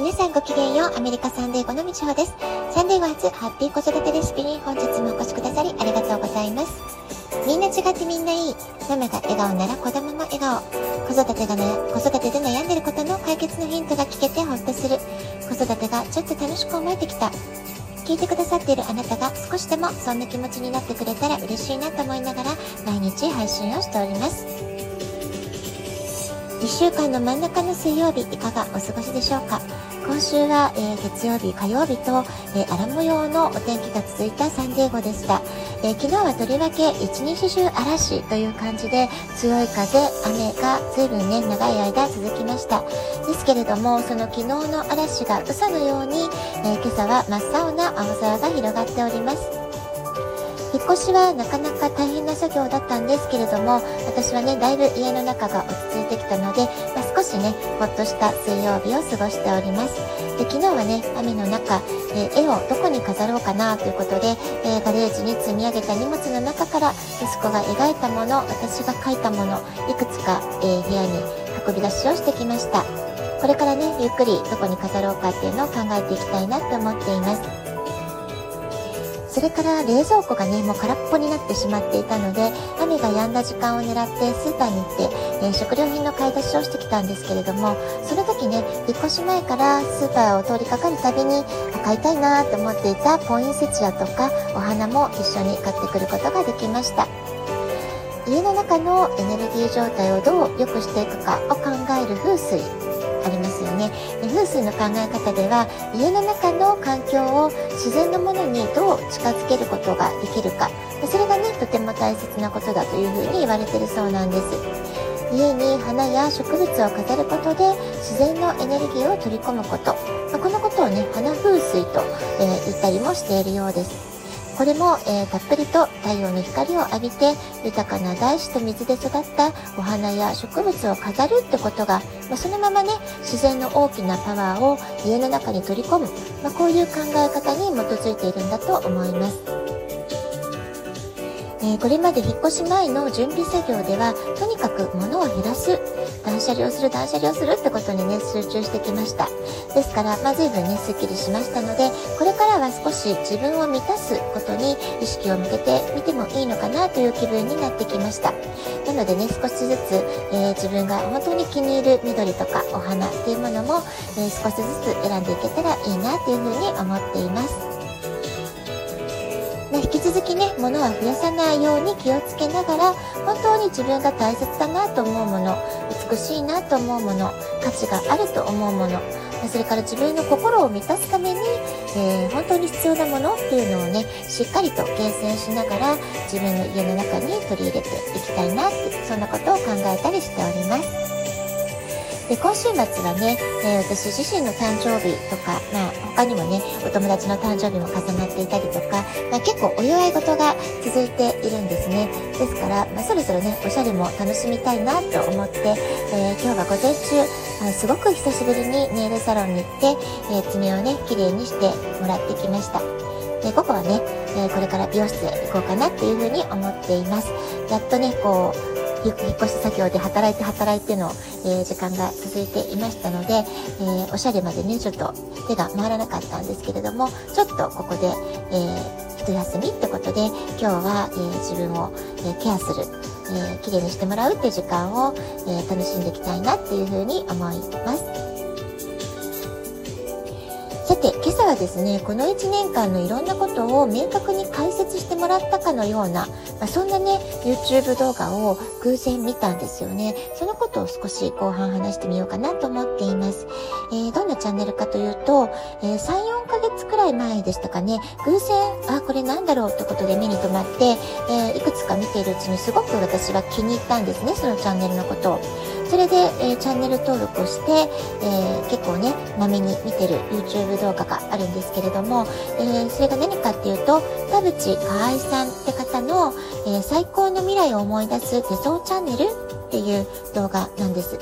皆さんごきげんよう。アメリカサンデーゴのみちほです。サンデーゴ初ハッピー子育てレシピに本日もお越しくださりありがとうございます。みんな違ってみんないい。ママが笑顔なら子供も笑顔。子育てがね、子育てで悩んでることの解決のヒントが聞けてほっとする。子育てがちょっと楽しく思えてきた。聞いてくださっているあなたが少しでもそんな気持ちになってくれたら嬉しいなと思いながら毎日配信をしております。1週間の真ん中の水曜日いかがお過ごしでしょうか？今週は、えー、月曜日、火曜日と、えー、荒模様のお天気が続いたサンデーゴでした。えー、昨日はとりわけ一日中嵐という感じで強い風、雨が随分ね、長い間続きました。ですけれども、その昨日の嵐が嘘のように、え今朝は真っ青な青空が広がっております。引っ越しはなかなか大変な作業だったんですけれども、私はね、だいぶ家の中が落ち着いてきたので、まあ、少しね、ほっとした水曜日を過ごしております。で昨日はね、雨の中、えー、絵をどこに飾ろうかなということで、えー、ガレージに積み上げた荷物の中から息子が描いたもの、私が描いたもの、いくつか、えー、部屋に運び出しをしてきました。これからね、ゆっくりどこに飾ろうかっていうのを考えていきたいなって思っています。それから冷蔵庫がね、もう空っぽになってしまっていたので、雨が止んだ時間を狙ってスーパーに行って、えー、食料品の買い出しをしてきたんですけれども、その時ね、引っ越し前からスーパーを通りかかるたびに、買いたいなと思っていたポインセチアとかお花も一緒に買ってくることができました。家の中のエネルギー状態をどう良くしていくかを考える風水ね。風水の考え方では家の中の環境を自然のものにどう近づけることができるか。それがねとても大切なことだというふうに言われてるそうなんです。家に花や植物を飾ることで自然のエネルギーを取り込むこと、ま、このことをね花風水と、えー、言ったりもしているようです。これも、えー、たっぷりと太陽の光を浴びて豊かな大地と水で育ったお花や植物を飾るってことが、まあ、そのままね自然の大きなパワーを家の中に取り込む、まあ、こういう考え方に基づいているんだと思います。えー、これまで引っ越し前の準備作業では、とにかく物を減らす、断捨離をする、断捨離をするってことにね、集中してきました。ですから、まあ、随分ね、スッキリしましたので、これからは少し自分を満たすことに意識を向けてみてもいいのかなという気分になってきました。なのでね、少しずつ、えー、自分が本当に気に入る緑とかお花っていうものも、えー、少しずつ選んでいけたらいいなというふうに思っています。続きね、物は増やさないように気をつけながら、本当に自分が大切だなと思うもの、美しいなと思うもの、価値があると思うもの、それから自分の心を満たすために、えー、本当に必要なものっていうのをね、しっかりと厳選しながら自分の家の中に取り入れていきたいなって、そんなことを考えたりしております。で、今週末はね、えー、私自身の誕生日とか、まあ、他にもね、お友達の誕生日も重なっていたりとか、まあ、結構お祝い事が続いているんですね。ですから、まあ、そろそろね、おしゃれも楽しみたいなと思って、えー、今日は午前中、あすごく久しぶりにネイルサロンに行って、えー、爪をね、綺麗にしてもらってきました。で午後はね、え、これから美容室へ行こうかなっていうふうに思っています。やっとね、こう、引っ越し作業で働いて働いての、えー、時間が続いていましたので、えー、おしゃれまでね、ちょっと手が回らなかったんですけれども、ちょっとここで、えー、一休みってことで、今日は、えー、自分を、えケアする、えー、綺麗にしてもらうっていう時間を、え楽しんでいきたいなっていうふうに思います。はですね、この1年間のいろんなことを明確に解説してもらったかのような、まあ、そんなね、YouTube 動画を偶然見たんですよね。そのことを少し後半話してみようかなと思っています。えー、どんなチャンネルかというと、えー、3、4ヶ月くらい前でしたかね、偶然、あ、これなんだろうってことで目に留まって、えー、いくつか見ているうちにすごく私は気に入ったんですね、そのチャンネルのことを。それで、えー、チャンネル登録をして、えー、結構ね、まめに見てる YouTube 動画があるんですけれども、えー、それが何かっていうと、田淵河合さんって方の、え最高の未来を思い出す手相チャンネルっていう動画なんです。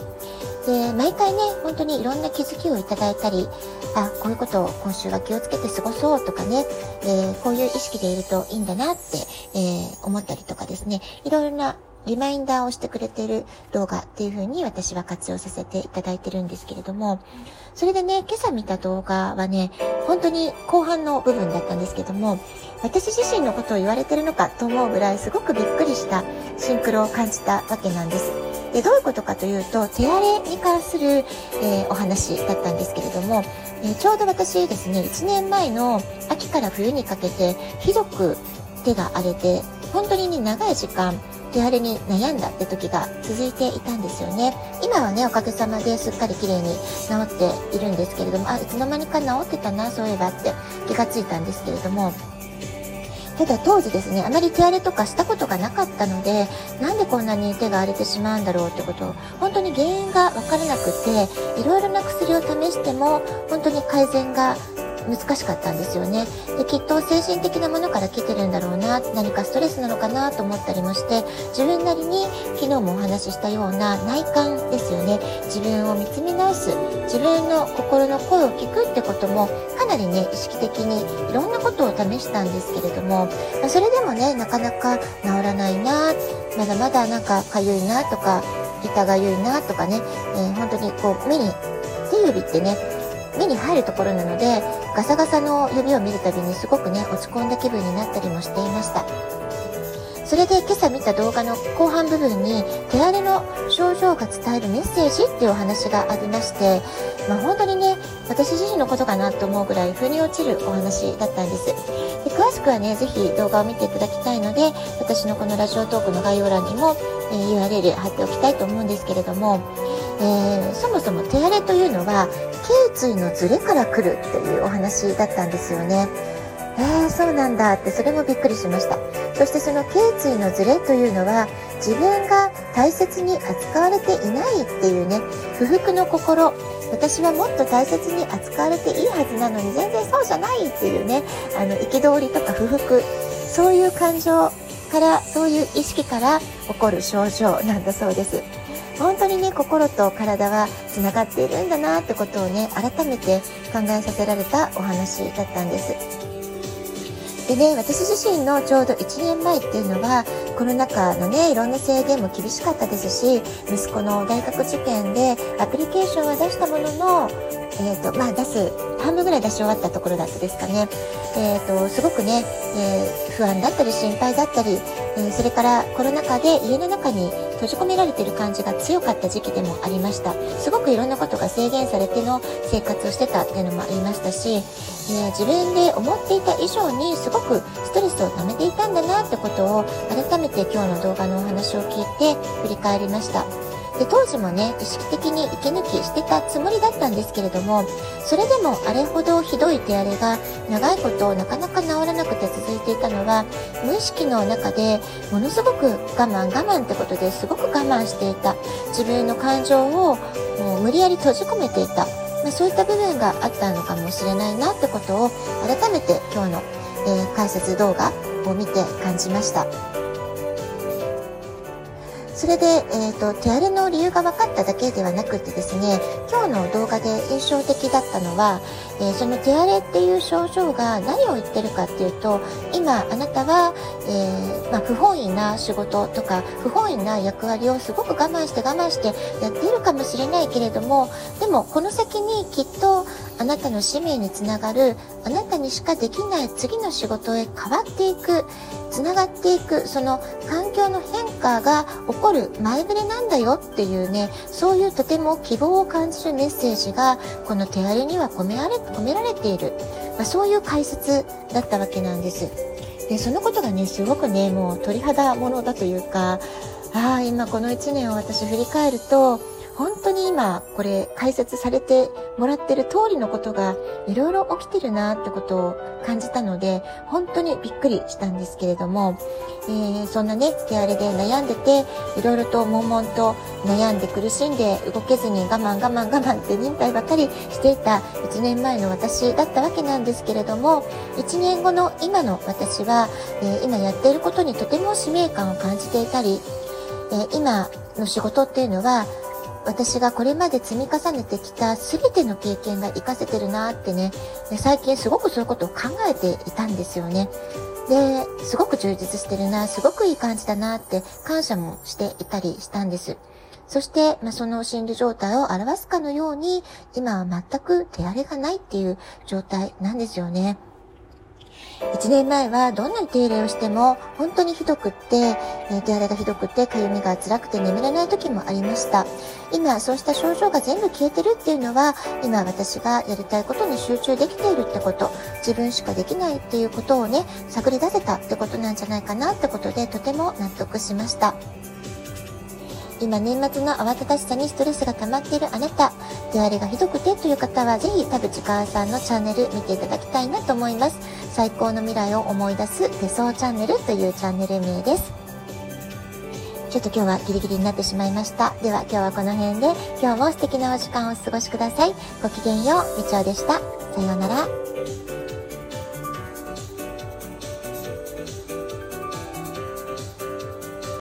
で、毎回ね、本当にいろんな気づきをいただいたり、あ、こういうことを今週は気をつけて過ごそうとかね、えー、こういう意識でいるといいんだなって、えー、思ったりとかですね、いろいろなリマインダーをしてくれている動画っていう風に私は活用させていただいてるんですけれども、それでね、今朝見た動画はね、本当に後半の部分だったんですけども、私自身のことを言われてるのかと思うぐらいすごくびっくりしたシンクロを感じたわけなんです。で、どういうことかというと、手荒れに関する、えー、お話だったんですけれども、えー、ちょうど私ですね、1年前の秋から冬にかけてひどく手が荒れて、本当にね、長い時間、手荒れに悩んだって時が続いていたんですよね。今はね、おかげさまですっかり綺麗に治っているんですけれども、あ、いつの間にか治ってたな、そういえばって気がついたんですけれども、ただ当時ですね、あまり手荒れとかしたことがなかったので、なんでこんなに手が荒れてしまうんだろうってことを、本当に原因がわからなくて、いろいろな薬を試しても、本当に改善が難しかったんですよね。で、きっと精神的なものから来てるんだろうな、何かストレスなのかなと思ったりもして、自分なりに昨日もお話ししたような内観ですよね。自分を見つめ直す、自分の心の声を聞くってことも、かなりね、意識的にいろんなことを試したんですけれども、それでもね、なかなか治らないな、まだまだなんかかゆいなとか、痛がゆいなとかね、えー、本当にこう目に手指ってね目に入るところなのでガサガサの指を見るたびにすごくね落ち込んだ気分になったりもしていました。それで今朝見た動画の後半部分に手荒れの症状が伝えるメッセージっていうお話がありまして、まあ、本当にね私自身のことかなと思うぐらい腑に落ちるお話だったんです。で詳しくはね是非動画を見ていただきたいので私のこのラジオトークの概要欄にも、え、URL 貼っておきたいと思うんですけれどもえー、そもそも手荒れというのは頸椎のズレから来るっていうお話だったんですよね。えー、そうなんだってそれもびっくりしました。そしてその頸椎のズレというのは自分が大切に扱われていないっていうね、不服の心。私はもっと大切に扱われていいはずなのに全然そうじゃないっていうね、あの、憤りとか不服、そういう感情から、そういう意識から起こる症状なんだそうです。本当にね心と体はつながっているんだなってことをね改めて考えさせられたお話だったんです。でね、私自身のちょうど1年前っていうのは、コロナ禍のね、いろんな制限も厳しかったですし、息子の大学受験でアプリケーションは出したものの、え、ー、と、まあ出す、半分ぐらい出し終わったところだったですかね。え、ー、と、すごくね、えー、不安だったり心配だったり、えそれからコロナ禍で家の中に閉じ込められてる感じが強かった時期でもありました。すごくいろんなことが制限されての生活をしてたっていうのもありましたし、え、自分で思っていた以上にすごくストレスを溜めていたんだなってことを改めて今日の動画のお話を聞いて振り返りました。で当時もね意識的に息抜きしてたつもりだったんですけれどもそれでもあれほどひどい手荒れが長いことなかなか治らなくて続いていたのは無意識の中でものすごく我慢我慢ってことですごく我慢していた自分の感情をもう無理やり閉じ込めていた、まあ、そういった部分があったのかもしれないなってことを改めて今日の、えー、解説動画を見て感じました。それで、えーと、手荒れの理由が分かっただけではなくてですね今日の動画で印象的だったのは、えー、その手荒れっていう症状が何を言ってるかっていうと今あなたは、えー、まあ、不本意な仕事とか不本意な役割をすごく我慢して我慢してやっているかもしれないけれどもでもこの先にきっとあなたの使命につながるあなたにしかできない次の仕事へ変わっていく。がっていくその環境の変化が起こる前触れなんだよっていうねそういうとても希望を感じるメッセージがこの手荒れには込められ込められている、まあ、そういう解説だったわけなんです。でそのことがねすごくねもう鳥肌ものだというかああ今この1年を私振り返ると本当に今これ解説されてもらってる通りのことがいろいろ起きてるなってことを感じたので本当にびっくりしたんですけれども、えー、そんなね手荒れで悩んでていろいろと悶々と悩んで苦しんで動けずに我慢我慢我慢って忍耐ばかりしていた1年前の私だったわけなんですけれども1年後の今の私は、えー、今やっていることにとても使命感を感じていたり、えー、今の仕事っていうのは私がこれまで積み重ねてきた全ての経験が活かせてるなってね、最近すごくそういうことを考えていたんですよね。で、すごく充実してるな、すごくいい感じだなって感謝もしていたりしたんです。そして、まあ、その心理状態を表すかのように、今は全く手荒れがないっていう状態なんですよね。1年前はどんなに手入れをしても本当にひどくって、え手荒れがひどくってかゆみが辛くて眠れない時もありました。今そうした症状が全部消えてるっていうのは今私がやりたいことに集中できているってこと自分しかできないっていうことをね探り出せたってことなんじゃないかなってことでとても納得しました。今年末の慌ただしさにストレスが溜まっているあなた、手荒れがひどくてという方はぜひ田淵川さんのチャンネル見ていただきたいなと思います。最高の未来を思い出す手相チャンネルというチャンネル名です。ちょっと今日はギリギリになってしまいました。では今日はこの辺で今日も素敵なお時間をお過ごしください。ごきげんよう、みちおでした。さようなら。